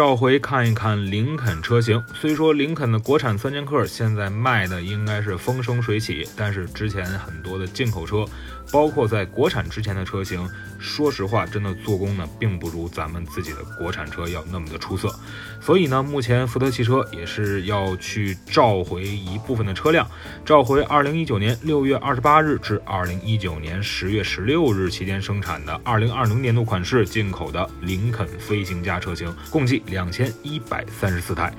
召回看一看林肯车型。虽说林肯的国产三剑客现在卖的应该是风生水起，但是之前很多的进口车，包括在国产之前的车型，说实话，真的做工呢，并不如咱们自己的国产车要那么的出色。所以呢，目前福特汽车也是要去召回一部分的车辆，召回2019年6月28日至2019年10月16日期间生产的2020年度款式进口的林肯飞行家车型，共计。两千一百三十四台。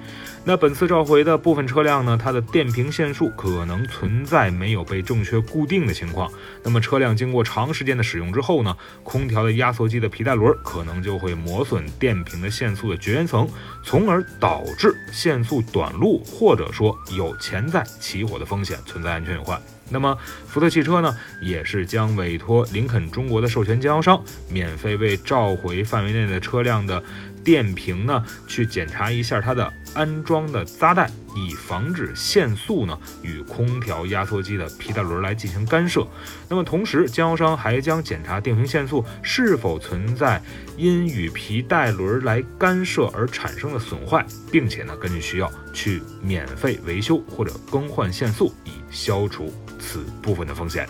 那本次召回的部分车辆呢，它的电瓶线束可能存在没有被正确固定的情况。那么车辆经过长时间的使用之后呢，空调的压缩机的皮带轮可能就会磨损电瓶的线束的绝缘层，从而导致线束短路，或者说有潜在起火的风险，存在安全隐患。那么福特汽车呢，也是将委托林肯中国的授权经销商，免费为召回范围内的车辆的。电瓶呢，去检查一下它的安装的扎带，以防止线速呢与空调压缩机的皮带轮来进行干涉。那么同时，经销商还将检查电瓶限速是否存在因与皮带轮来干涉而产生的损坏，并且呢，根据需要去免费维修或者更换限速，以消除此部分的风险。